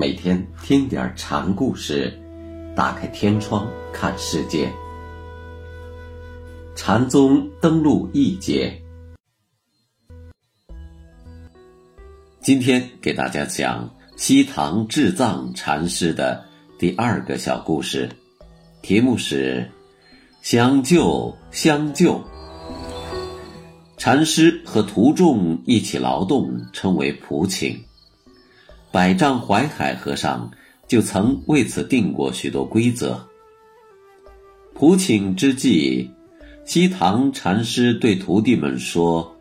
每天听点禅故事，打开天窗看世界。禅宗登陆一节，今天给大家讲西塘智藏禅师的第二个小故事，题目是“相救相救”。禅师和徒众一起劳动，称为普请。百丈怀海和尚就曾为此定过许多规则。普请之际，西塘禅师对徒弟们说：“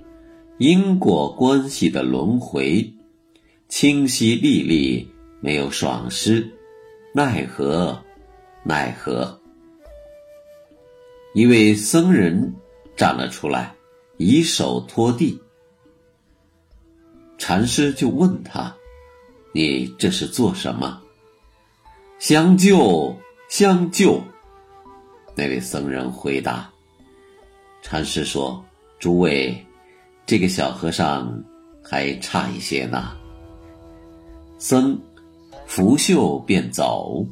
因果关系的轮回，清晰历历，没有爽失，奈何？奈何？”一位僧人站了出来，以手托地。禅师就问他。你这是做什么？相救，相救。那位僧人回答：“禅师说，诸位，这个小和尚还差一些呢。”僧拂袖便走。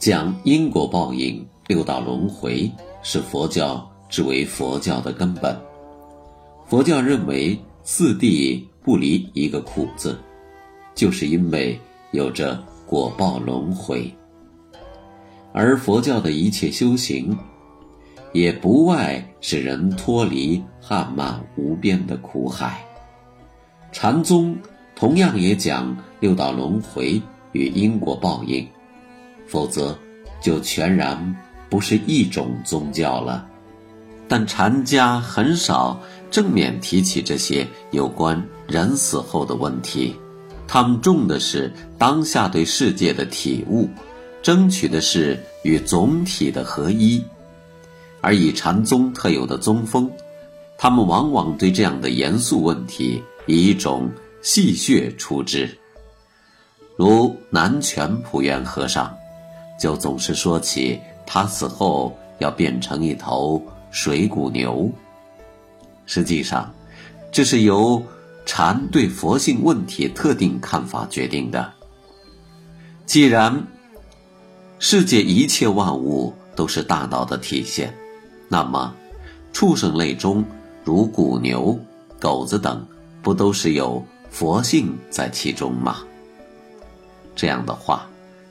讲因果报应、六道轮回，是佛教之为佛教的根本。佛教认为四谛不离一个苦字。就是因为有着果报轮回，而佛教的一切修行，也不外使人脱离漫漫无边的苦海。禅宗同样也讲六道轮回与因果报应，否则就全然不是一种宗教了。但禅家很少正面提起这些有关人死后的问题。他们重的是当下对世界的体悟，争取的是与总体的合一，而以禅宗特有的宗风，他们往往对这样的严肃问题以一种戏谑处之。如南泉普愿和尚，就总是说起他死后要变成一头水谷牛。实际上，这是由。禅对佛性问题特定看法决定的。既然世界一切万物都是大道的体现，那么畜生类中如谷牛、狗子等，不都是有佛性在其中吗？这样的话，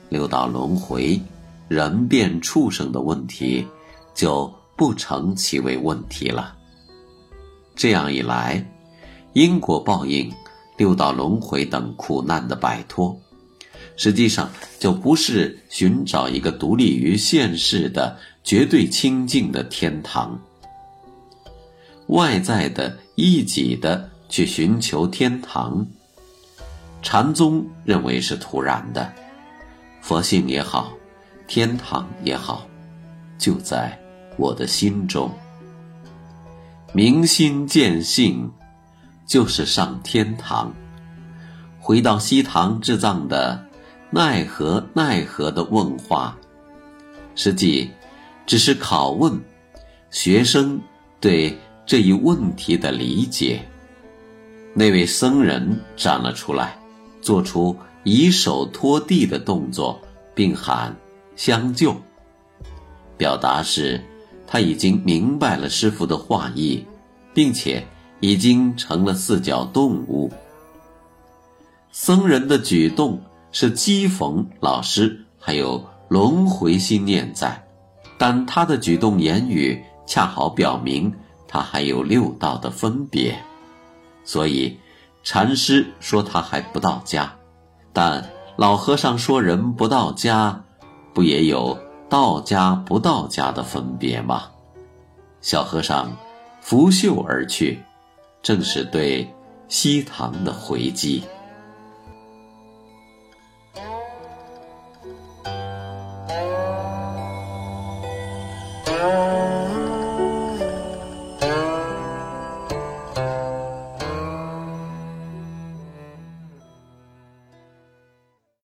六道轮回、人变畜生的问题就不成其为问题了。这样一来。因果报应、六道轮回等苦难的摆脱，实际上就不是寻找一个独立于现世的绝对清净的天堂。外在的、一己的去寻求天堂，禅宗认为是徒然的。佛性也好，天堂也好，就在我的心中。明心见性。就是上天堂，回到西塘智藏的“奈何奈何”的问话，实际只是拷问学生对这一问题的理解。那位僧人站了出来，做出以手托地的动作，并喊“相救”，表达是他已经明白了师傅的话意，并且。已经成了四脚动物。僧人的举动是讥讽老师，还有轮回心念在，但他的举动言语恰好表明他还有六道的分别，所以禅师说他还不到家，但老和尚说人不到家，不也有到家不到家的分别吗？小和尚拂袖而去。正是对西塘的回击。